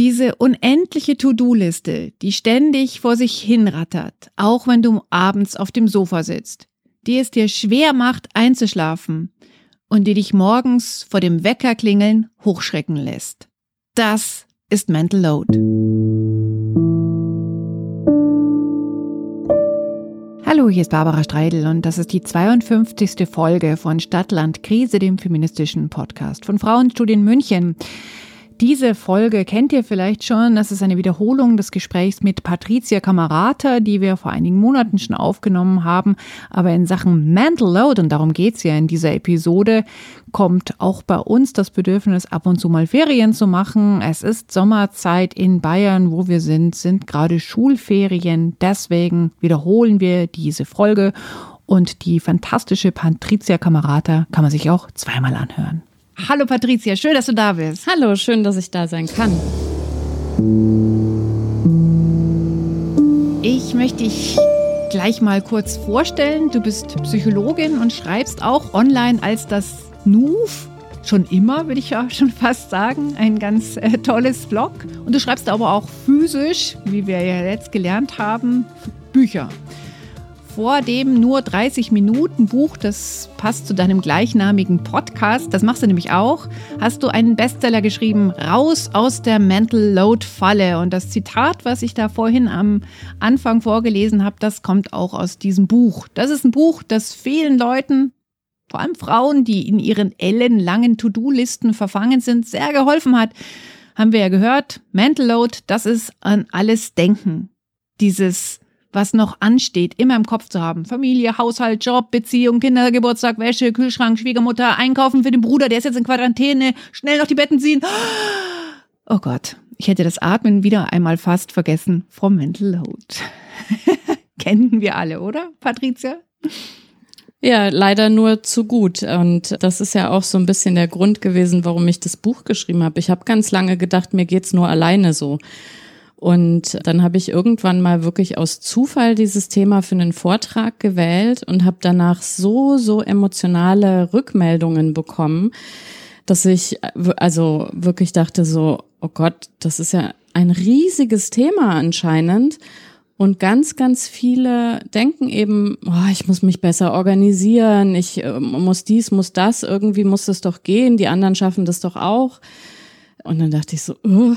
Diese unendliche To-Do-Liste, die ständig vor sich hinrattert, auch wenn du abends auf dem Sofa sitzt, die es dir schwer macht einzuschlafen und die dich morgens vor dem Wecker klingeln hochschrecken lässt. Das ist Mental Load. Hallo, hier ist Barbara Streidel und das ist die 52. Folge von Stadtland Krise, dem feministischen Podcast von Frauenstudien München. Diese Folge kennt ihr vielleicht schon. Das ist eine Wiederholung des Gesprächs mit Patricia Camerata, die wir vor einigen Monaten schon aufgenommen haben. Aber in Sachen Mental Load, und darum geht's ja in dieser Episode, kommt auch bei uns das Bedürfnis, ab und zu mal Ferien zu machen. Es ist Sommerzeit in Bayern, wo wir sind, sind gerade Schulferien. Deswegen wiederholen wir diese Folge. Und die fantastische Patricia Camerata kann man sich auch zweimal anhören. Hallo Patricia, schön, dass du da bist. Hallo, schön, dass ich da sein kann. Ich möchte dich gleich mal kurz vorstellen. Du bist Psychologin und schreibst auch online als das NUF. Schon immer, würde ich ja schon fast sagen. Ein ganz äh, tolles Blog. Und du schreibst aber auch physisch, wie wir ja jetzt gelernt haben, Bücher vor dem nur 30 Minuten Buch, das passt zu deinem gleichnamigen Podcast, das machst du nämlich auch, hast du einen Bestseller geschrieben, Raus aus der Mental Load Falle. Und das Zitat, was ich da vorhin am Anfang vorgelesen habe, das kommt auch aus diesem Buch. Das ist ein Buch, das vielen Leuten, vor allem Frauen, die in ihren ellenlangen To-Do-Listen verfangen sind, sehr geholfen hat. Haben wir ja gehört, Mental Load, das ist an alles Denken. Dieses was noch ansteht, immer im Kopf zu haben. Familie, Haushalt, Job, Beziehung, Kindergeburtstag, Wäsche, Kühlschrank, Schwiegermutter, Einkaufen für den Bruder, der ist jetzt in Quarantäne, schnell noch die Betten ziehen. Oh Gott, ich hätte das Atmen wieder einmal fast vergessen vom Mental Load. Kennen wir alle, oder, Patricia? Ja, leider nur zu gut. Und das ist ja auch so ein bisschen der Grund gewesen, warum ich das Buch geschrieben habe. Ich habe ganz lange gedacht, mir geht's nur alleine so. Und dann habe ich irgendwann mal wirklich aus Zufall dieses Thema für einen Vortrag gewählt und habe danach so, so emotionale Rückmeldungen bekommen, dass ich also wirklich dachte so, oh Gott, das ist ja ein riesiges Thema anscheinend. Und ganz, ganz viele denken eben, oh, ich muss mich besser organisieren, ich äh, muss dies, muss das, irgendwie muss es doch gehen, die anderen schaffen das doch auch. Und dann dachte ich so, oh,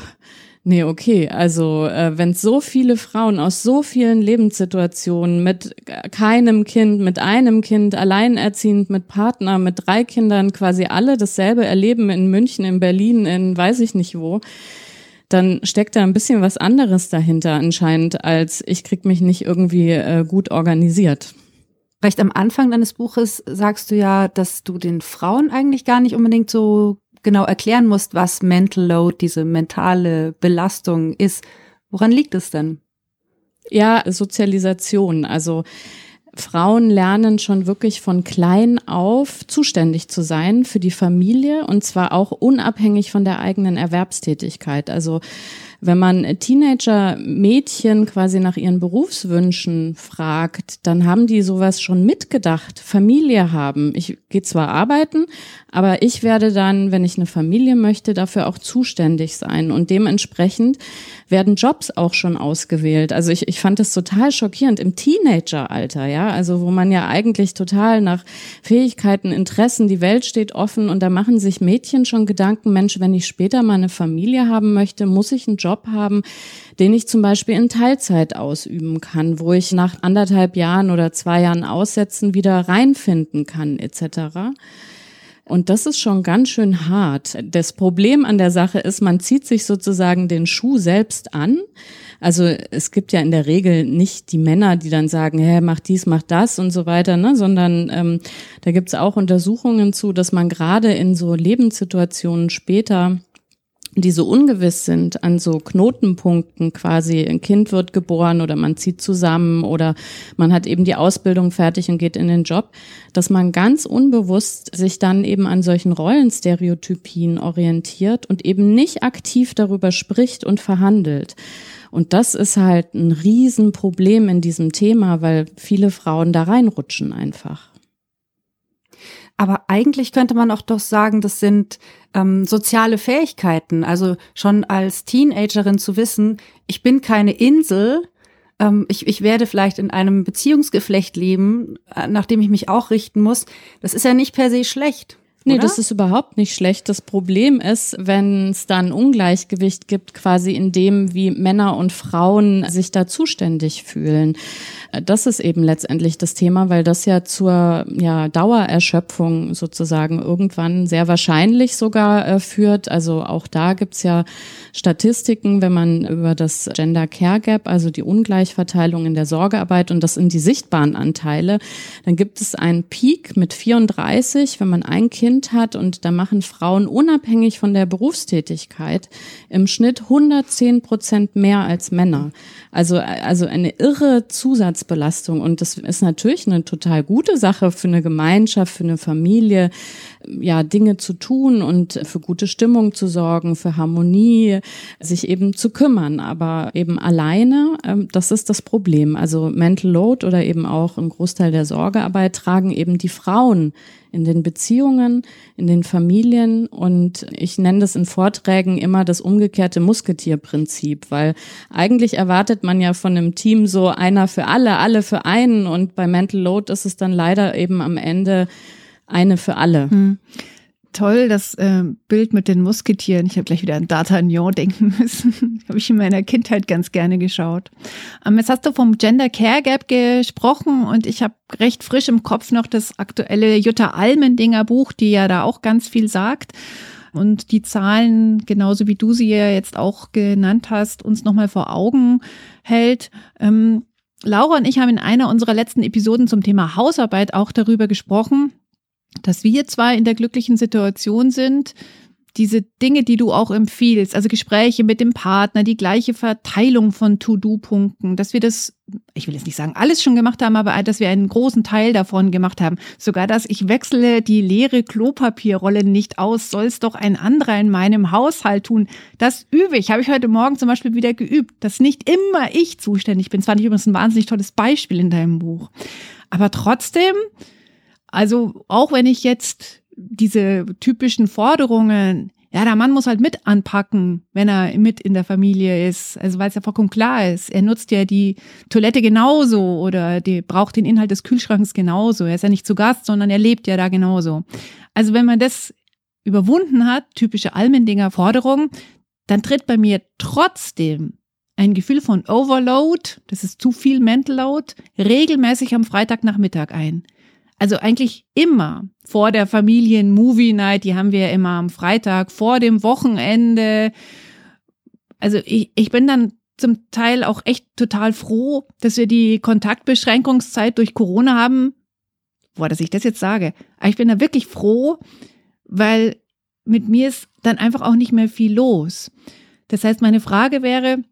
Nee, okay. Also äh, wenn so viele Frauen aus so vielen Lebenssituationen mit keinem Kind, mit einem Kind, alleinerziehend, mit Partner, mit drei Kindern quasi alle dasselbe erleben in München, in Berlin, in weiß ich nicht wo, dann steckt da ein bisschen was anderes dahinter anscheinend, als ich krieg mich nicht irgendwie äh, gut organisiert. Recht am Anfang deines Buches sagst du ja, dass du den Frauen eigentlich gar nicht unbedingt so genau erklären musst, was Mental Load, diese mentale Belastung ist. Woran liegt es denn? Ja, Sozialisation. Also Frauen lernen schon wirklich von klein auf zuständig zu sein für die Familie und zwar auch unabhängig von der eigenen Erwerbstätigkeit. Also wenn man Teenager-Mädchen quasi nach ihren Berufswünschen fragt, dann haben die sowas schon mitgedacht. Familie haben. Ich gehe zwar arbeiten, aber ich werde dann, wenn ich eine Familie möchte, dafür auch zuständig sein. Und dementsprechend werden Jobs auch schon ausgewählt. Also ich, ich fand das total schockierend im Teenageralter, ja. Also wo man ja eigentlich total nach Fähigkeiten, Interessen, die Welt steht offen und da machen sich Mädchen schon Gedanken, Mensch, wenn ich später mal eine Familie haben möchte, muss ich einen Job haben, den ich zum Beispiel in Teilzeit ausüben kann, wo ich nach anderthalb Jahren oder zwei Jahren Aussetzen wieder reinfinden kann, etc. Und das ist schon ganz schön hart. Das Problem an der Sache ist, man zieht sich sozusagen den Schuh selbst an. Also es gibt ja in der Regel nicht die Männer, die dann sagen, hä, mach dies, mach das und so weiter, ne? sondern ähm, da gibt es auch Untersuchungen zu, dass man gerade in so Lebenssituationen später die so ungewiss sind an so Knotenpunkten quasi. Ein Kind wird geboren oder man zieht zusammen oder man hat eben die Ausbildung fertig und geht in den Job, dass man ganz unbewusst sich dann eben an solchen Rollenstereotypien orientiert und eben nicht aktiv darüber spricht und verhandelt. Und das ist halt ein Riesenproblem in diesem Thema, weil viele Frauen da reinrutschen einfach. Aber eigentlich könnte man auch doch sagen, das sind ähm, soziale Fähigkeiten. Also schon als Teenagerin zu wissen, ich bin keine Insel, ähm, ich, ich werde vielleicht in einem Beziehungsgeflecht leben, äh, nach dem ich mich auch richten muss. Das ist ja nicht per se schlecht. Nee, oder? das ist überhaupt nicht schlecht. Das Problem ist, wenn es da ein Ungleichgewicht gibt, quasi in dem, wie Männer und Frauen sich da zuständig fühlen. Das ist eben letztendlich das Thema, weil das ja zur ja, Dauererschöpfung sozusagen irgendwann sehr wahrscheinlich sogar äh, führt. Also auch da gibt's ja Statistiken, wenn man über das Gender Care Gap, also die Ungleichverteilung in der Sorgearbeit und das sind die sichtbaren Anteile, dann gibt es einen Peak mit 34, wenn man ein Kind hat und da machen Frauen unabhängig von der Berufstätigkeit im Schnitt 110 Prozent mehr als Männer. Also, also eine irre Zusatzbelastung. Und das ist natürlich eine total gute Sache für eine Gemeinschaft, für eine Familie, ja, Dinge zu tun und für gute Stimmung zu sorgen, für Harmonie, sich eben zu kümmern. Aber eben alleine, ähm, das ist das Problem. Also Mental Load oder eben auch ein Großteil der Sorgearbeit tragen eben die Frauen in den Beziehungen, in den Familien und ich nenne das in Vorträgen immer das umgekehrte Musketierprinzip, weil eigentlich erwartet man ja von einem Team so einer für alle, alle für einen und bei Mental Load ist es dann leider eben am Ende eine für alle. Hm toll, das äh, Bild mit den Musketieren. Ich habe gleich wieder an D'Artagnan denken müssen. habe ich in meiner Kindheit ganz gerne geschaut. Ähm, jetzt hast du vom Gender Care Gap gesprochen und ich habe recht frisch im Kopf noch das aktuelle Jutta Almendinger Buch, die ja da auch ganz viel sagt und die Zahlen, genauso wie du sie ja jetzt auch genannt hast, uns nochmal vor Augen hält. Ähm, Laura und ich haben in einer unserer letzten Episoden zum Thema Hausarbeit auch darüber gesprochen, dass wir zwar in der glücklichen Situation sind, diese Dinge, die du auch empfiehlst, also Gespräche mit dem Partner, die gleiche Verteilung von To-Do-Punkten, dass wir das, ich will jetzt nicht sagen, alles schon gemacht haben, aber dass wir einen großen Teil davon gemacht haben. Sogar das, ich wechsle die leere Klopapierrolle nicht aus, soll es doch ein anderer in meinem Haushalt tun. Das übe ich, habe ich heute Morgen zum Beispiel wieder geübt, dass nicht immer ich zuständig bin. Zwar nicht übrigens ein wahnsinnig tolles Beispiel in deinem Buch, aber trotzdem, also auch wenn ich jetzt diese typischen Forderungen, ja, der Mann muss halt mit anpacken, wenn er mit in der Familie ist. Also weil es ja vollkommen klar ist. Er nutzt ja die Toilette genauso oder die braucht den Inhalt des Kühlschranks genauso. Er ist ja nicht zu Gast, sondern er lebt ja da genauso. Also wenn man das überwunden hat, typische Almendinger Forderung, dann tritt bei mir trotzdem ein Gefühl von Overload, das ist zu viel Mental Load, regelmäßig am Freitagnachmittag ein. Also eigentlich immer vor der Familien-Movie-Night, die haben wir immer am Freitag, vor dem Wochenende. Also ich, ich bin dann zum Teil auch echt total froh, dass wir die Kontaktbeschränkungszeit durch Corona haben. Boah, dass ich das jetzt sage. Aber ich bin da wirklich froh, weil mit mir ist dann einfach auch nicht mehr viel los. Das heißt, meine Frage wäre,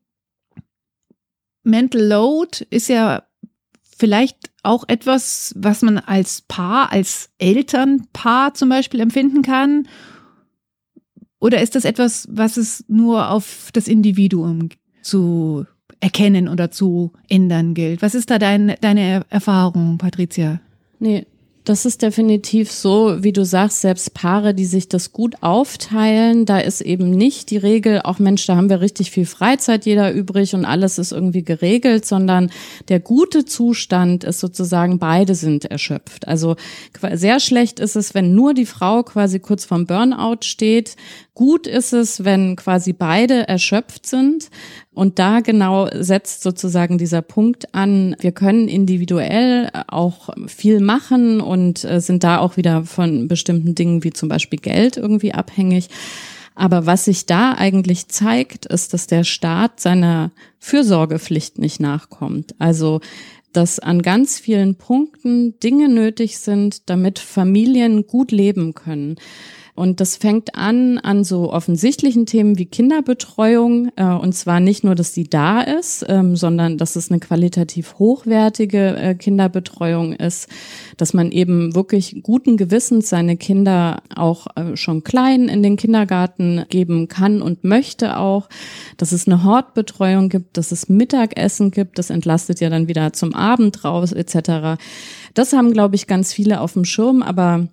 Mental Load ist ja vielleicht auch etwas, was man als Paar, als Elternpaar zum Beispiel empfinden kann? Oder ist das etwas, was es nur auf das Individuum zu erkennen oder zu ändern gilt? Was ist da dein, deine Erfahrung, Patricia? Nee, das ist definitiv so, wie du sagst, selbst Paare, die sich das gut aufteilen, da ist eben nicht die Regel, auch Mensch, da haben wir richtig viel Freizeit jeder übrig und alles ist irgendwie geregelt, sondern der gute Zustand ist sozusagen, beide sind erschöpft. Also sehr schlecht ist es, wenn nur die Frau quasi kurz vorm Burnout steht. Gut ist es, wenn quasi beide erschöpft sind. Und da genau setzt sozusagen dieser Punkt an, wir können individuell auch viel machen und äh, sind da auch wieder von bestimmten Dingen wie zum Beispiel Geld irgendwie abhängig. Aber was sich da eigentlich zeigt, ist, dass der Staat seiner Fürsorgepflicht nicht nachkommt. Also dass an ganz vielen Punkten Dinge nötig sind, damit Familien gut leben können. Und das fängt an an so offensichtlichen Themen wie Kinderbetreuung. Äh, und zwar nicht nur, dass sie da ist, ähm, sondern dass es eine qualitativ hochwertige äh, Kinderbetreuung ist, dass man eben wirklich guten Gewissens seine Kinder auch äh, schon klein in den Kindergarten geben kann und möchte auch, dass es eine Hortbetreuung gibt, dass es Mittagessen gibt, das entlastet ja dann wieder zum Abend raus etc. Das haben, glaube ich, ganz viele auf dem Schirm, aber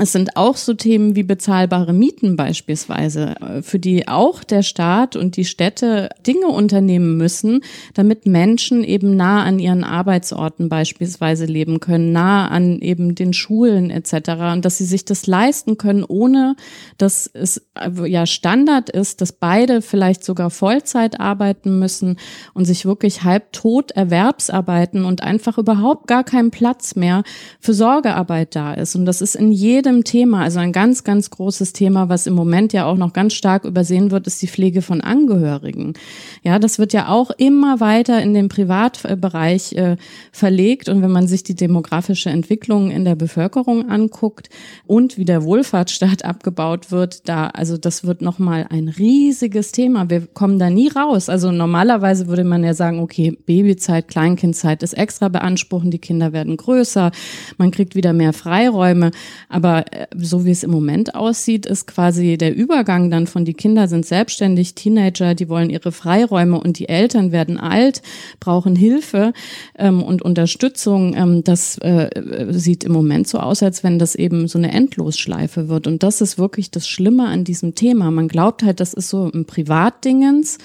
Es sind auch so Themen wie bezahlbare Mieten beispielsweise, äh, für die auch der Staat und die Städte Dinge unternehmen müssen, damit Menschen eben nah an ihren Arbeitsorten beispielsweise leben können, nah an eben den Schulen etc. Und dass sie sich das leisten können, ohne dass es äh, ja Standard ist, dass beide vielleicht sogar Vollzeit arbeiten müssen und sich wirklich halbtot Erwerbsarbeiten und einfach überhaupt gar kein Platz mehr für Sorgearbeit da ist. Und das ist in jedem jedem Thema, also ein ganz, ganz großes Thema, was im Moment ja auch noch ganz stark übersehen wird, ist die Pflege von Angehörigen. Ja, das wird ja auch immer weiter in den Privatbereich äh, verlegt. Und wenn man sich die demografische Entwicklung in der Bevölkerung anguckt und wie der Wohlfahrtsstaat abgebaut wird, da, also das wird nochmal ein riesiges Thema. Wir kommen da nie raus. Also normalerweise würde man ja sagen, okay, Babyzeit, Kleinkindzeit ist extra beanspruchen, die Kinder werden größer, man kriegt wieder mehr Freiräume. Aber äh, so wie es im Moment aussieht, ist quasi der Übergang dann von die Kinder sind selbstständig, Teenager, die wollen ihre Freiräume und die Eltern werden alt, brauchen Hilfe ähm, und Unterstützung. Ähm, das äh, sieht im Moment so aus, als wenn das eben so eine Endlosschleife wird. Und das ist wirklich das Schlimme an diesem Thema. Man glaubt halt, das ist so ein Privatdingens.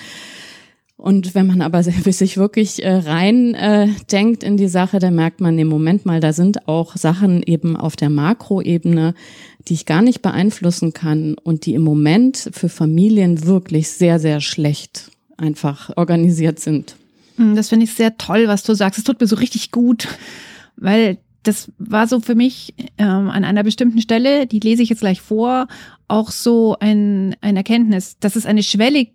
Und wenn man aber sich wirklich äh, rein äh, denkt in die Sache, dann merkt man im Moment mal, da sind auch Sachen eben auf der Makroebene, die ich gar nicht beeinflussen kann und die im Moment für Familien wirklich sehr, sehr schlecht einfach organisiert sind. Hm, das finde ich sehr toll, was du sagst. Es tut mir so richtig gut, weil das war so für mich ähm, an einer bestimmten Stelle, die lese ich jetzt gleich vor, auch so ein, ein Erkenntnis, dass es eine Schwelle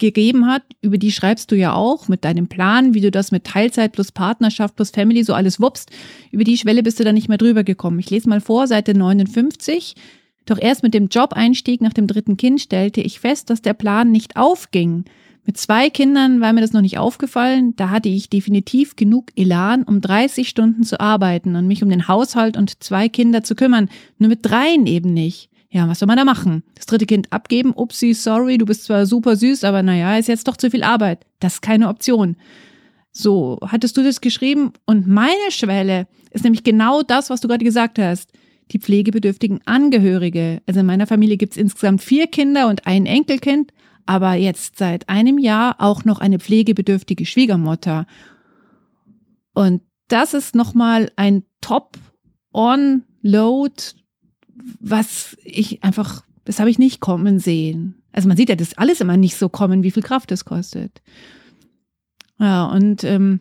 gegeben hat, über die schreibst du ja auch mit deinem Plan, wie du das mit Teilzeit plus Partnerschaft plus Family so alles wuppst. Über die Schwelle bist du da nicht mehr drüber gekommen. Ich lese mal vor, Seite 59. Doch erst mit dem Jobeinstieg nach dem dritten Kind stellte ich fest, dass der Plan nicht aufging. Mit zwei Kindern war mir das noch nicht aufgefallen. Da hatte ich definitiv genug Elan, um 30 Stunden zu arbeiten und mich um den Haushalt und zwei Kinder zu kümmern. Nur mit dreien eben nicht. Ja, was soll man da machen? Das dritte Kind abgeben? Upsi, sorry, du bist zwar super süß, aber naja, ist jetzt doch zu viel Arbeit. Das ist keine Option. So, hattest du das geschrieben? Und meine Schwelle ist nämlich genau das, was du gerade gesagt hast. Die pflegebedürftigen Angehörige. Also in meiner Familie gibt es insgesamt vier Kinder und ein Enkelkind, aber jetzt seit einem Jahr auch noch eine pflegebedürftige Schwiegermutter. Und das ist nochmal ein Top-on-Load was ich einfach, das habe ich nicht kommen sehen. Also man sieht ja das alles immer nicht so kommen, wie viel Kraft es kostet. Ja, und ähm,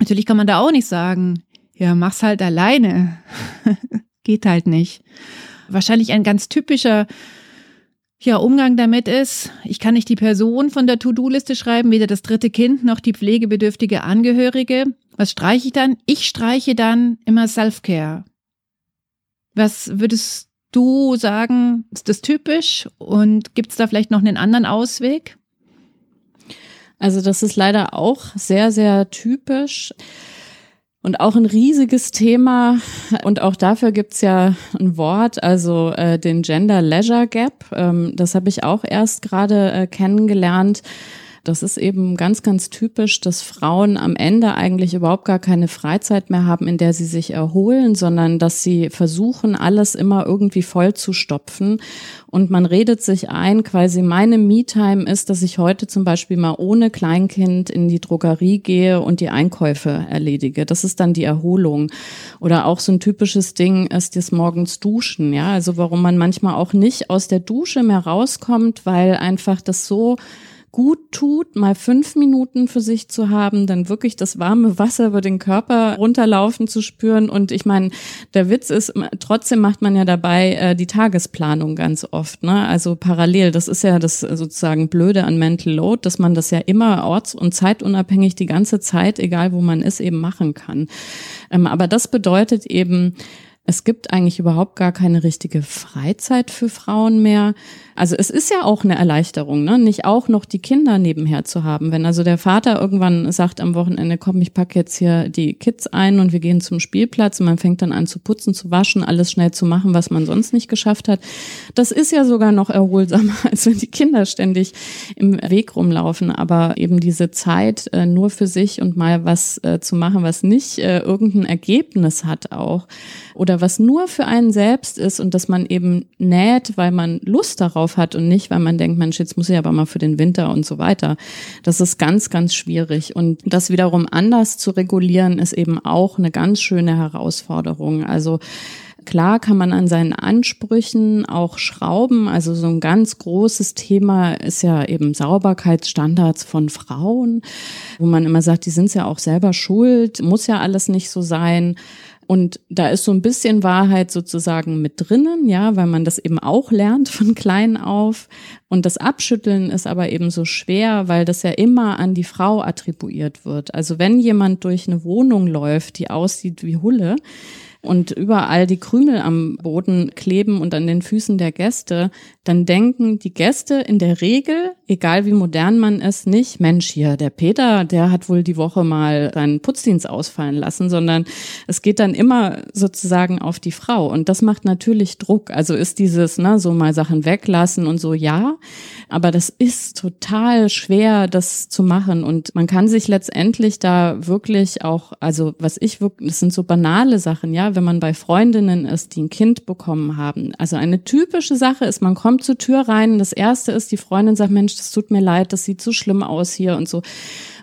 natürlich kann man da auch nicht sagen, ja, mach's halt alleine. Geht halt nicht. Wahrscheinlich ein ganz typischer ja, Umgang damit ist, ich kann nicht die Person von der To-Do-Liste schreiben, weder das dritte Kind noch die pflegebedürftige Angehörige. Was streiche ich dann? Ich streiche dann immer Self-Care. Was würdest du sagen, ist das typisch und gibt es da vielleicht noch einen anderen Ausweg? Also das ist leider auch sehr, sehr typisch. Und auch ein riesiges Thema. Und auch dafür gibt's ja ein Wort, also äh, den Gender Leisure Gap. Ähm, das habe ich auch erst gerade äh, kennengelernt. Das ist eben ganz, ganz typisch, dass Frauen am Ende eigentlich überhaupt gar keine Freizeit mehr haben, in der sie sich erholen, sondern dass sie versuchen, alles immer irgendwie voll zu stopfen. Und man redet sich ein, quasi meine Me-Time ist, dass ich heute zum Beispiel mal ohne Kleinkind in die Drogerie gehe und die Einkäufe erledige. Das ist dann die Erholung. Oder auch so ein typisches Ding ist das morgens Duschen. Ja, also warum man manchmal auch nicht aus der Dusche mehr rauskommt, weil einfach das so gut tut, mal fünf Minuten für sich zu haben, dann wirklich das warme Wasser über den Körper runterlaufen zu spüren. Und ich meine, der Witz ist, trotzdem macht man ja dabei äh, die Tagesplanung ganz oft. Ne? Also parallel, das ist ja das sozusagen Blöde an Mental Load, dass man das ja immer orts- und zeitunabhängig die ganze Zeit, egal wo man ist, eben machen kann. Ähm, aber das bedeutet eben, es gibt eigentlich überhaupt gar keine richtige Freizeit für Frauen mehr. Also es ist ja auch eine Erleichterung, ne? nicht auch noch die Kinder nebenher zu haben. Wenn also der Vater irgendwann sagt am Wochenende, komm, ich packe jetzt hier die Kids ein und wir gehen zum Spielplatz und man fängt dann an zu putzen, zu waschen, alles schnell zu machen, was man sonst nicht geschafft hat. Das ist ja sogar noch erholsamer, als wenn die Kinder ständig im Weg rumlaufen. Aber eben diese Zeit äh, nur für sich und mal was äh, zu machen, was nicht äh, irgendein Ergebnis hat auch oder was nur für einen selbst ist und dass man eben näht, weil man Lust darauf hat und nicht, weil man denkt, Mensch, jetzt muss ich aber mal für den Winter und so weiter. Das ist ganz, ganz schwierig. Und das wiederum anders zu regulieren, ist eben auch eine ganz schöne Herausforderung. Also Klar kann man an seinen Ansprüchen auch schrauben. Also so ein ganz großes Thema ist ja eben Sauberkeitsstandards von Frauen, wo man immer sagt, die sind ja auch selber schuld, muss ja alles nicht so sein. Und da ist so ein bisschen Wahrheit sozusagen mit drinnen, ja, weil man das eben auch lernt von klein auf. Und das Abschütteln ist aber eben so schwer, weil das ja immer an die Frau attribuiert wird. Also wenn jemand durch eine Wohnung läuft, die aussieht wie Hulle, und überall die Krümel am Boden kleben und an den Füßen der Gäste, dann denken die Gäste in der Regel, egal wie modern man ist, nicht, Mensch, hier, der Peter, der hat wohl die Woche mal seinen Putzdienst ausfallen lassen, sondern es geht dann immer sozusagen auf die Frau. Und das macht natürlich Druck. Also ist dieses, ne, so mal Sachen weglassen und so, ja. Aber das ist total schwer, das zu machen. Und man kann sich letztendlich da wirklich auch, also was ich wirklich, das sind so banale Sachen, ja, wenn man bei Freundinnen ist, die ein Kind bekommen haben. Also eine typische Sache ist, man kommt zur Tür rein, das erste ist, die Freundin sagt, Mensch, das tut mir leid, das sieht so schlimm aus hier und so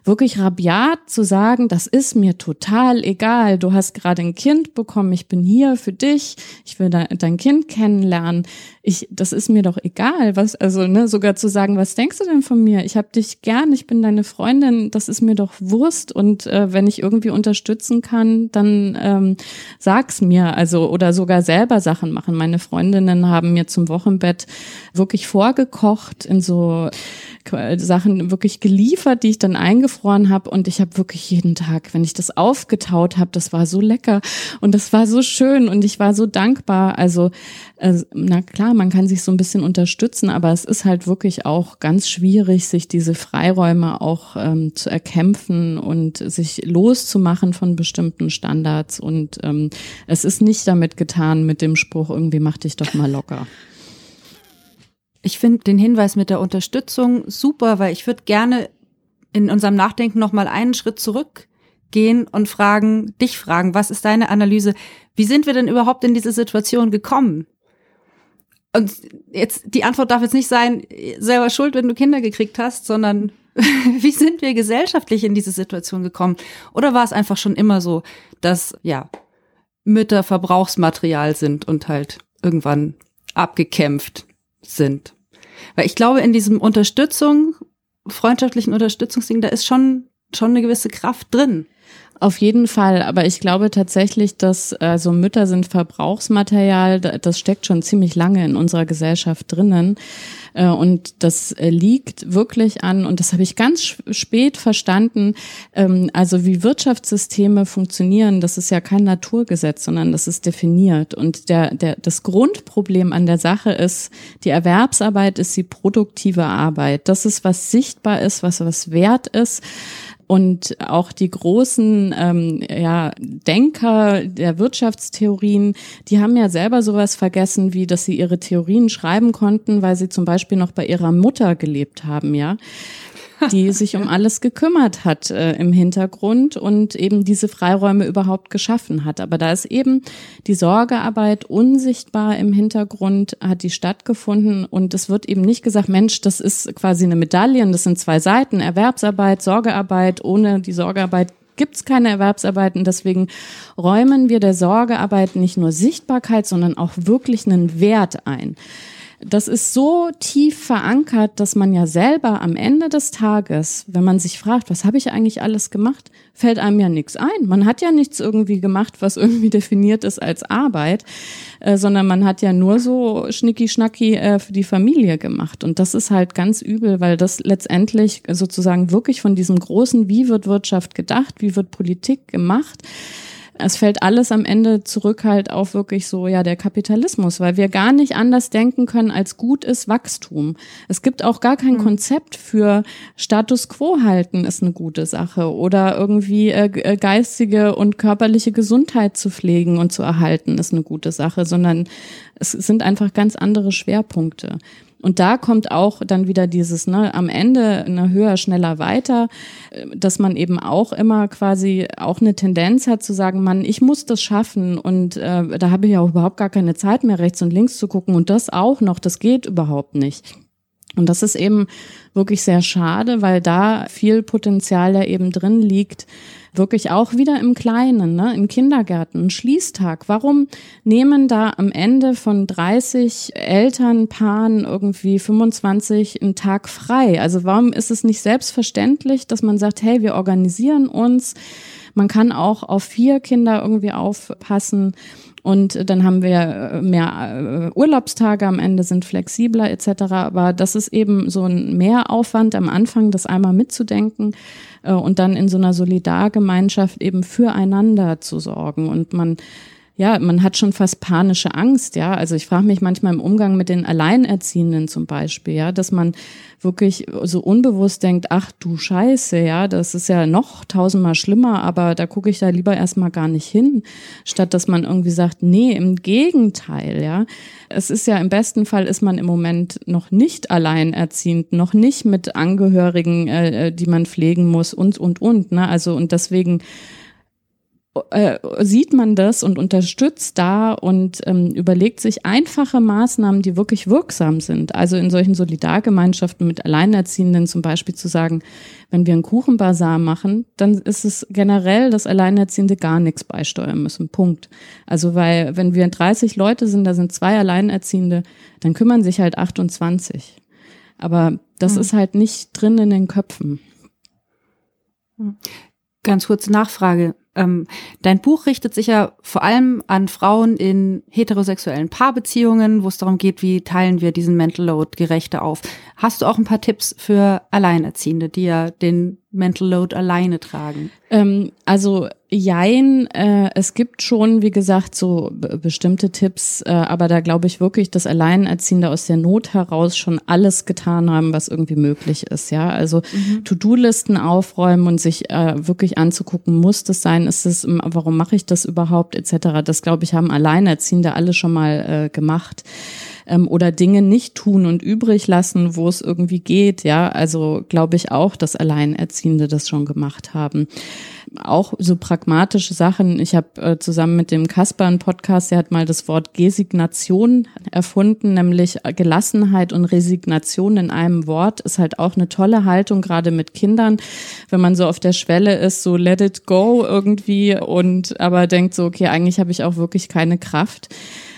wirklich rabiat zu sagen, das ist mir total egal. Du hast gerade ein Kind bekommen, ich bin hier für dich, ich will dein Kind kennenlernen. Ich, das ist mir doch egal, was, also ne, sogar zu sagen, was denkst du denn von mir? Ich habe dich gern, ich bin deine Freundin, das ist mir doch Wurst und äh, wenn ich irgendwie unterstützen kann, dann ähm, sag's mir. Also oder sogar selber Sachen machen. Meine Freundinnen haben mir zum Wochenbett wirklich vorgekocht in so Sachen wirklich geliefert, die ich dann eingefroren habe und ich habe wirklich jeden Tag, wenn ich das aufgetaut habe, das war so lecker und das war so schön und ich war so dankbar. Also äh, na klar, man kann sich so ein bisschen unterstützen, aber es ist halt wirklich auch ganz schwierig, sich diese Freiräume auch ähm, zu erkämpfen und sich loszumachen von bestimmten Standards und ähm, es ist nicht damit getan mit dem Spruch irgendwie mach dich doch mal locker. Ich finde den Hinweis mit der Unterstützung super, weil ich würde gerne in unserem Nachdenken noch mal einen Schritt zurückgehen und fragen, dich fragen, was ist deine Analyse? Wie sind wir denn überhaupt in diese Situation gekommen? Und jetzt, die Antwort darf jetzt nicht sein, selber schuld, wenn du Kinder gekriegt hast, sondern wie sind wir gesellschaftlich in diese Situation gekommen? Oder war es einfach schon immer so, dass, ja, Mütter Verbrauchsmaterial sind und halt irgendwann abgekämpft sind? Weil ich glaube, in diesem Unterstützung, freundschaftlichen Unterstützungsding, da ist schon, schon eine gewisse Kraft drin. Auf jeden Fall, aber ich glaube tatsächlich, dass also Mütter sind Verbrauchsmaterial, das steckt schon ziemlich lange in unserer Gesellschaft drinnen. Äh, und das äh, liegt wirklich an, und das habe ich ganz spät verstanden, ähm, also wie Wirtschaftssysteme funktionieren, das ist ja kein Naturgesetz, sondern das ist definiert. Und der, der, das Grundproblem an der Sache ist, die Erwerbsarbeit ist die produktive Arbeit. Das ist, was sichtbar ist, was was wert ist. Und auch die großen ähm, ja, Denker der Wirtschaftstheorien, die haben ja selber sowas vergessen, wie dass sie ihre Theorien schreiben konnten, weil sie zum Beispiel noch bei ihrer Mutter gelebt haben, ja die sich um alles gekümmert hat äh, im Hintergrund und eben diese Freiräume überhaupt geschaffen hat. Aber da ist eben die Sorgearbeit unsichtbar im Hintergrund, hat die stattgefunden. Und es wird eben nicht gesagt, Mensch, das ist quasi eine Medaille, das sind zwei Seiten, Erwerbsarbeit, Sorgearbeit, ohne die Sorgearbeit gibt es keine Erwerbsarbeit. Und deswegen räumen wir der Sorgearbeit nicht nur Sichtbarkeit, sondern auch wirklich einen Wert ein das ist so tief verankert, dass man ja selber am Ende des Tages, wenn man sich fragt, was habe ich eigentlich alles gemacht, fällt einem ja nichts ein. Man hat ja nichts irgendwie gemacht, was irgendwie definiert ist als Arbeit, äh, sondern man hat ja nur so schnicki-schnacki äh, für die Familie gemacht. Und das ist halt ganz übel, weil das letztendlich sozusagen wirklich von diesem großen, wie wird Wirtschaft gedacht, wie wird Politik gemacht, es fällt alles am Ende zurück halt auf wirklich so, ja, der Kapitalismus, weil wir gar nicht anders denken können, als gut ist Wachstum. Es gibt auch gar kein mhm. Konzept für Status quo halten ist eine gute Sache oder irgendwie äh, äh, geistige und körperliche Gesundheit zu pflegen und zu erhalten ist eine gute Sache, sondern es sind einfach ganz andere Schwerpunkte. Und da kommt auch dann wieder dieses, ne, am Ende ne, höher, schneller, weiter, äh, dass man eben auch immer quasi auch eine Tendenz hat zu sagen, Mann, ich muss das schaffen und äh, da habe ich ja auch überhaupt gar keine Zeit mehr, rechts und links zu gucken und das auch noch, das geht überhaupt nicht. Und das ist eben wirklich sehr schade, weil da viel Potenzial ja eben drin liegt, wirklich auch wieder im Kleinen, ne, im Kindergarten, ein Schließtag. Warum nehmen da am Ende von 30 Elternpaaren irgendwie 25 einen Tag frei? Also warum ist es nicht selbstverständlich, dass man sagt, hey, wir organisieren uns, man kann auch auf vier Kinder irgendwie aufpassen und dann haben wir äh, mehr äh, Urlaubstage am Ende, sind flexibler etc. Aber das ist eben so ein Mehraufwand am Anfang, das einmal mitzudenken äh, und dann in so einer Solidargemeinschaft eben füreinander zu sorgen. Und man ja, man hat schon fast panische Angst, ja. Also ich frage mich manchmal im Umgang mit den Alleinerziehenden zum Beispiel, ja, dass man wirklich so unbewusst denkt, ach du Scheiße, ja, das ist ja noch tausendmal schlimmer, aber da gucke ich da lieber erstmal gar nicht hin, statt dass man irgendwie sagt, nee, im Gegenteil, ja. Es ist ja im besten Fall ist man im Moment noch nicht alleinerziehend, noch nicht mit Angehörigen, äh, die man pflegen muss und und und, ne? Also und deswegen äh, sieht man das und unterstützt da und ähm, überlegt sich einfache Maßnahmen, die wirklich wirksam sind. Also in solchen Solidargemeinschaften mit Alleinerziehenden zum Beispiel zu sagen, wenn wir einen Kuchenbazar machen, dann ist es generell, dass Alleinerziehende gar nichts beisteuern müssen. Punkt. Also weil, wenn wir 30 Leute sind, da sind zwei Alleinerziehende, dann kümmern sich halt 28. Aber das mhm. ist halt nicht drin in den Köpfen. Ganz kurze Nachfrage. Ähm, dein Buch richtet sich ja vor allem an Frauen in heterosexuellen Paarbeziehungen, wo es darum geht, wie teilen wir diesen Mental Load gerechter auf. Hast du auch ein paar Tipps für Alleinerziehende, die ja den Mental Load alleine tragen? Ähm, also jein, äh, es gibt schon, wie gesagt, so bestimmte Tipps, äh, aber da glaube ich wirklich, dass Alleinerziehende aus der Not heraus schon alles getan haben, was irgendwie möglich ist. Ja, also mhm. To-Do-Listen aufräumen und sich äh, wirklich anzugucken, muss das sein, ist es, warum mache ich das überhaupt, etc. Das glaube ich, haben Alleinerziehende alle schon mal äh, gemacht ähm, oder Dinge nicht tun und übrig lassen, wo es irgendwie geht. Ja, also glaube ich auch, dass Alleinerziehende das schon gemacht haben. Auch so pragmatische Sachen. Ich habe äh, zusammen mit dem Kasper einen Podcast, der hat mal das Wort Gesignation erfunden, nämlich Gelassenheit und Resignation in einem Wort ist halt auch eine tolle Haltung, gerade mit Kindern, wenn man so auf der Schwelle ist, so let it go irgendwie und aber denkt so, okay, eigentlich habe ich auch wirklich keine Kraft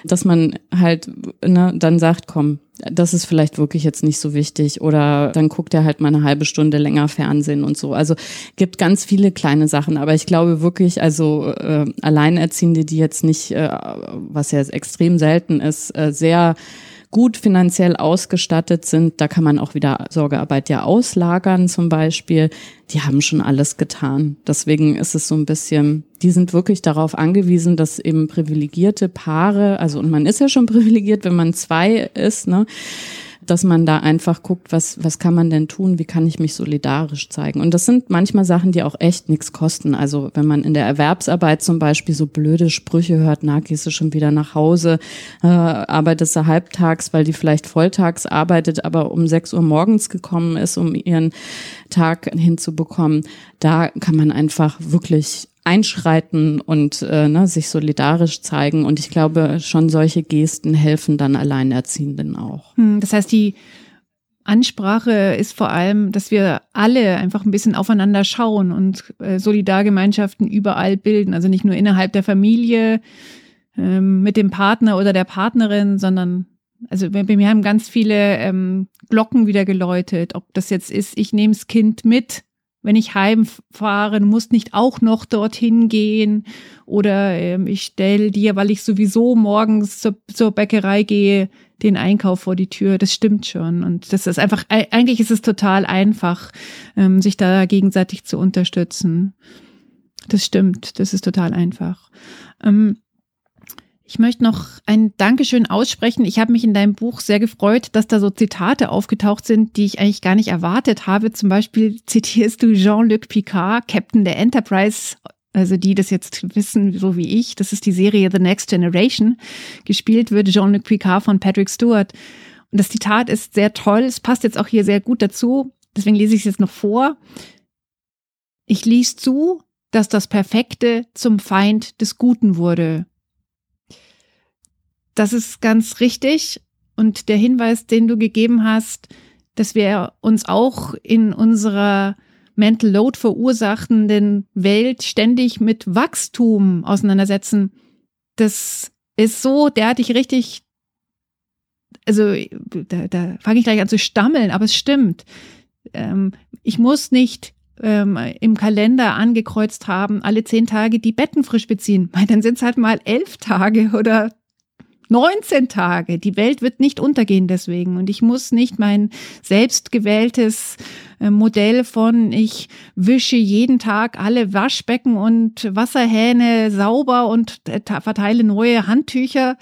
dass man halt ne, dann sagt, komm, das ist vielleicht wirklich jetzt nicht so wichtig oder dann guckt er halt mal eine halbe Stunde länger Fernsehen und so. Also gibt ganz viele kleine Sachen, aber ich glaube wirklich, also äh, Alleinerziehende, die jetzt nicht, äh, was ja extrem selten ist, äh, sehr gut finanziell ausgestattet sind, da kann man auch wieder Sorgearbeit ja auslagern zum Beispiel, die haben schon alles getan. Deswegen ist es so ein bisschen, die sind wirklich darauf angewiesen, dass eben privilegierte Paare, also und man ist ja schon privilegiert, wenn man zwei ist, ne, dass man da einfach guckt, was, was kann man denn tun, wie kann ich mich solidarisch zeigen. Und das sind manchmal Sachen, die auch echt nichts kosten. Also wenn man in der Erwerbsarbeit zum Beispiel so blöde Sprüche hört, na, gehst du schon wieder nach Hause, äh, arbeitest du halbtags, weil die vielleicht volltags arbeitet, aber um sechs Uhr morgens gekommen ist, um ihren Tag hinzubekommen, da kann man einfach wirklich einschreiten und äh, ne, sich solidarisch zeigen. Und ich glaube, schon solche Gesten helfen dann Alleinerziehenden auch. Hm, das heißt, die Ansprache ist vor allem, dass wir alle einfach ein bisschen aufeinander schauen und äh, Solidargemeinschaften überall bilden. Also nicht nur innerhalb der Familie ähm, mit dem Partner oder der Partnerin, sondern also bei mir haben ganz viele ähm, Glocken wieder geläutet, ob das jetzt ist, ich nehme das Kind mit wenn ich heimfahre, du musst nicht auch noch dorthin gehen oder ähm, ich stelle dir, weil ich sowieso morgens zur, zur, Bäckerei gehe, den Einkauf vor die Tür. Das stimmt schon und das ist einfach, eigentlich ist es total einfach, ähm, sich da gegenseitig zu unterstützen. Das stimmt, das ist total einfach. Ähm, ich möchte noch ein Dankeschön aussprechen. Ich habe mich in deinem Buch sehr gefreut, dass da so Zitate aufgetaucht sind, die ich eigentlich gar nicht erwartet habe. Zum Beispiel zitierst du Jean-Luc Picard, Captain der Enterprise, also die das jetzt wissen, so wie ich. Das ist die Serie The Next Generation. Gespielt wird Jean-Luc Picard von Patrick Stewart. Und das Zitat ist sehr toll. Es passt jetzt auch hier sehr gut dazu. Deswegen lese ich es jetzt noch vor. Ich ließ zu, dass das Perfekte zum Feind des Guten wurde. Das ist ganz richtig. Und der Hinweis, den du gegeben hast, dass wir uns auch in unserer Mental Load verursachenden Welt ständig mit Wachstum auseinandersetzen, das ist so derartig richtig. Also da, da fange ich gleich an zu stammeln, aber es stimmt. Ähm, ich muss nicht ähm, im Kalender angekreuzt haben, alle zehn Tage die Betten frisch beziehen. Dann sind es halt mal elf Tage oder 19 Tage. Die Welt wird nicht untergehen deswegen. Und ich muss nicht mein selbstgewähltes äh, Modell von ich wische jeden Tag alle Waschbecken und Wasserhähne sauber und äh, verteile neue Handtücher.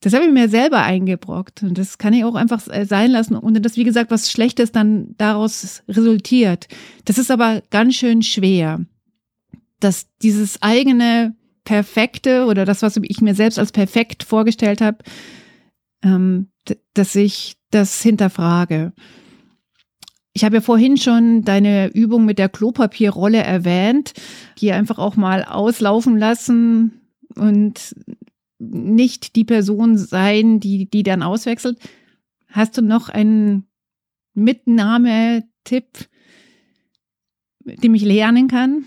Das habe ich mir selber eingebrockt. Und das kann ich auch einfach äh, sein lassen, ohne dass, wie gesagt, was Schlechtes dann daraus resultiert. Das ist aber ganz schön schwer, dass dieses eigene Perfekte oder das, was ich mir selbst als perfekt vorgestellt habe, ähm, dass ich das hinterfrage. Ich habe ja vorhin schon deine Übung mit der Klopapierrolle erwähnt, die einfach auch mal auslaufen lassen und nicht die Person sein, die, die dann auswechselt. Hast du noch einen Mitnahmetipp, den ich lernen kann?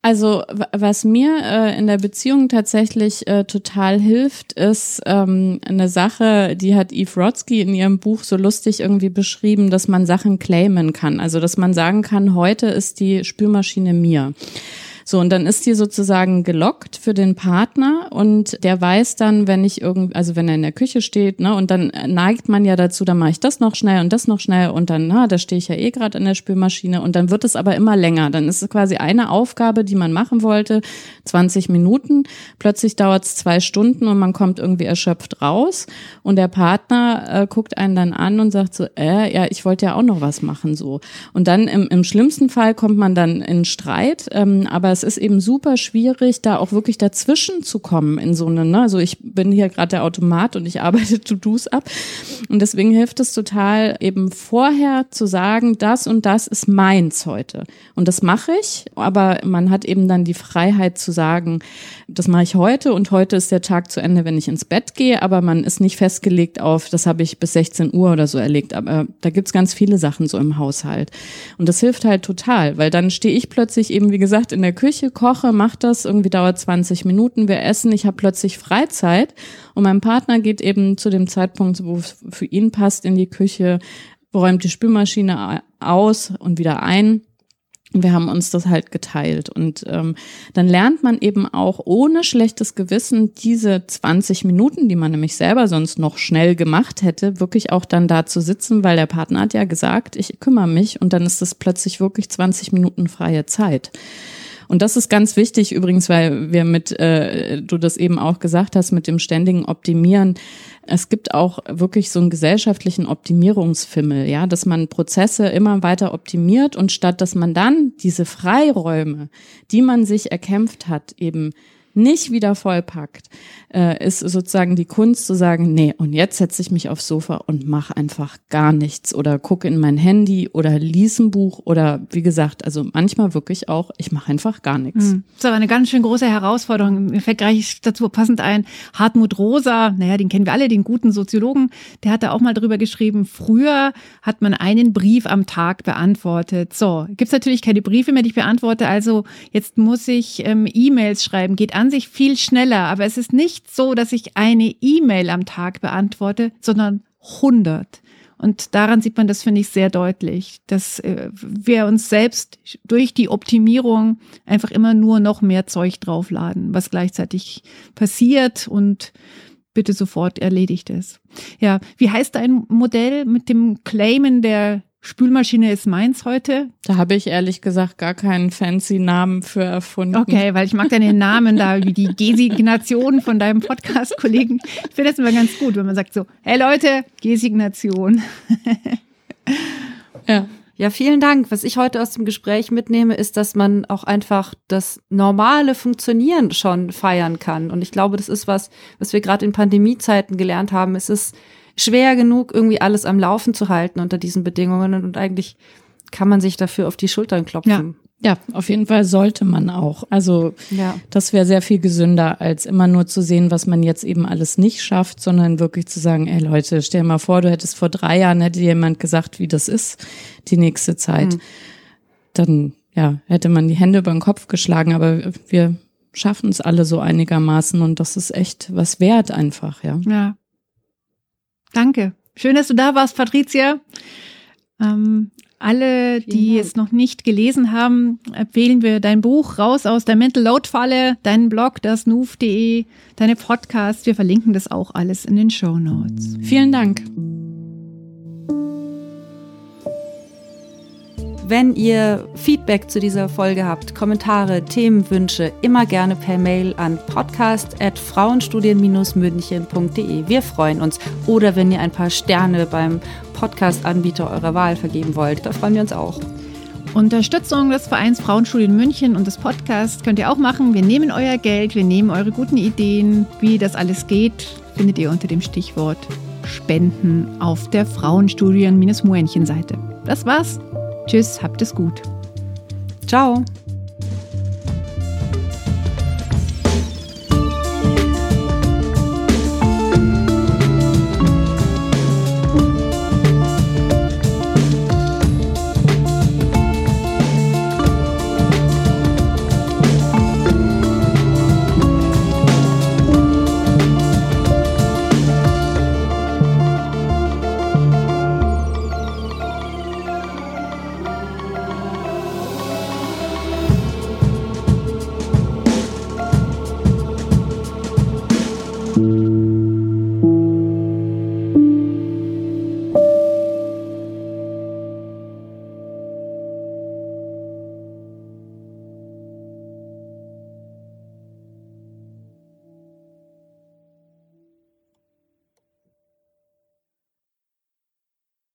Also was mir äh, in der Beziehung tatsächlich äh, total hilft, ist ähm, eine Sache, die hat Eve Rodsky in ihrem Buch so lustig irgendwie beschrieben, dass man Sachen claimen kann. Also dass man sagen kann, heute ist die Spülmaschine mir. So, und dann ist die sozusagen gelockt für den Partner und der weiß dann, wenn ich irgendwie, also wenn er in der Küche steht, ne, und dann neigt man ja dazu, dann mache ich das noch schnell und das noch schnell und dann, na, da stehe ich ja eh gerade in der Spülmaschine und dann wird es aber immer länger. Dann ist es quasi eine Aufgabe, die man machen wollte, 20 Minuten. Plötzlich dauert es zwei Stunden und man kommt irgendwie erschöpft raus und der Partner äh, guckt einen dann an und sagt so, äh, ja, ich wollte ja auch noch was machen so. Und dann im, im schlimmsten Fall kommt man dann in Streit, ähm, aber es ist eben super schwierig, da auch wirklich dazwischen zu kommen in so eine, ne? also ich bin hier gerade der Automat und ich arbeite To-Dos ab. Und deswegen hilft es total eben vorher zu sagen, das und das ist meins heute. Und das mache ich, aber man hat eben dann die Freiheit zu sagen, das mache ich heute und heute ist der Tag zu Ende, wenn ich ins Bett gehe, aber man ist nicht festgelegt auf, das habe ich bis 16 Uhr oder so erlegt, aber da gibt's ganz viele Sachen so im Haushalt. Und das hilft halt total, weil dann stehe ich plötzlich eben, wie gesagt, in der Küche Küche, koche, mach das, irgendwie dauert 20 Minuten, wir essen, ich habe plötzlich Freizeit und mein Partner geht eben zu dem Zeitpunkt, wo es für ihn passt, in die Küche, räumt die Spülmaschine aus und wieder ein. Und wir haben uns das halt geteilt. Und ähm, dann lernt man eben auch ohne schlechtes Gewissen diese 20 Minuten, die man nämlich selber sonst noch schnell gemacht hätte, wirklich auch dann da zu sitzen, weil der Partner hat ja gesagt, ich kümmere mich und dann ist das plötzlich wirklich 20 Minuten freie Zeit. Und das ist ganz wichtig übrigens, weil wir mit, äh, du das eben auch gesagt hast, mit dem ständigen Optimieren. Es gibt auch wirklich so einen gesellschaftlichen Optimierungsfimmel, ja, dass man Prozesse immer weiter optimiert und statt dass man dann diese Freiräume, die man sich erkämpft hat, eben nicht wieder vollpackt, äh, ist sozusagen die Kunst zu sagen, nee, und jetzt setze ich mich aufs Sofa und mache einfach gar nichts oder gucke in mein Handy oder lies ein Buch oder wie gesagt, also manchmal wirklich auch, ich mache einfach gar nichts. Hm. Das ist aber eine ganz schön große Herausforderung. Mir fällt gleich dazu passend ein, Hartmut Rosa, naja, den kennen wir alle, den guten Soziologen, der hat da auch mal drüber geschrieben, früher hat man einen Brief am Tag beantwortet. So, gibt's natürlich keine Briefe mehr, die ich beantworte, also jetzt muss ich ähm, E-Mails schreiben, geht an sich viel schneller, aber es ist nicht nicht so, dass ich eine E-Mail am Tag beantworte, sondern 100. Und daran sieht man das, finde ich, sehr deutlich, dass äh, wir uns selbst durch die Optimierung einfach immer nur noch mehr Zeug draufladen, was gleichzeitig passiert und bitte sofort erledigt ist. Ja, wie heißt dein Modell mit dem Claimen der Spülmaschine ist meins heute. Da habe ich ehrlich gesagt gar keinen fancy Namen für erfunden. Okay, weil ich mag deine Namen da, wie die Gesignation von deinem Podcast-Kollegen. Ich finde das immer ganz gut, wenn man sagt so, hey Leute, Gesignation. ja. Ja, vielen Dank. Was ich heute aus dem Gespräch mitnehme, ist, dass man auch einfach das normale Funktionieren schon feiern kann. Und ich glaube, das ist was, was wir gerade in Pandemiezeiten gelernt haben. Es ist schwer genug, irgendwie alles am Laufen zu halten unter diesen Bedingungen und eigentlich kann man sich dafür auf die Schultern klopfen. Ja. Ja, auf jeden Fall sollte man auch. Also ja. das wäre sehr viel gesünder, als immer nur zu sehen, was man jetzt eben alles nicht schafft, sondern wirklich zu sagen, ey Leute, stell mal vor, du hättest vor drei Jahren, hätte jemand gesagt, wie das ist, die nächste Zeit. Mhm. Dann ja, hätte man die Hände über den Kopf geschlagen, aber wir schaffen es alle so einigermaßen und das ist echt was wert einfach, ja. Ja. Danke. Schön, dass du da warst, Patricia. Ähm, alle, die es noch nicht gelesen haben, empfehlen wir dein Buch Raus aus der Mental Load Falle, deinen Blog, das nuf.de, deine Podcasts. Wir verlinken das auch alles in den Show Notes. Vielen Dank. Wenn ihr Feedback zu dieser Folge habt, Kommentare, Themenwünsche, immer gerne per Mail an podcast.frauenstudien-münchen.de. Wir freuen uns. Oder wenn ihr ein paar Sterne beim Podcast-Anbieter eurer Wahl vergeben wollt, da freuen wir uns auch. Unterstützung des Vereins Frauenstudien München und des Podcasts könnt ihr auch machen. Wir nehmen euer Geld, wir nehmen eure guten Ideen. Wie das alles geht, findet ihr unter dem Stichwort Spenden auf der Frauenstudien-Muenchen-Seite. Das war's. Tschüss, habt es gut. Ciao.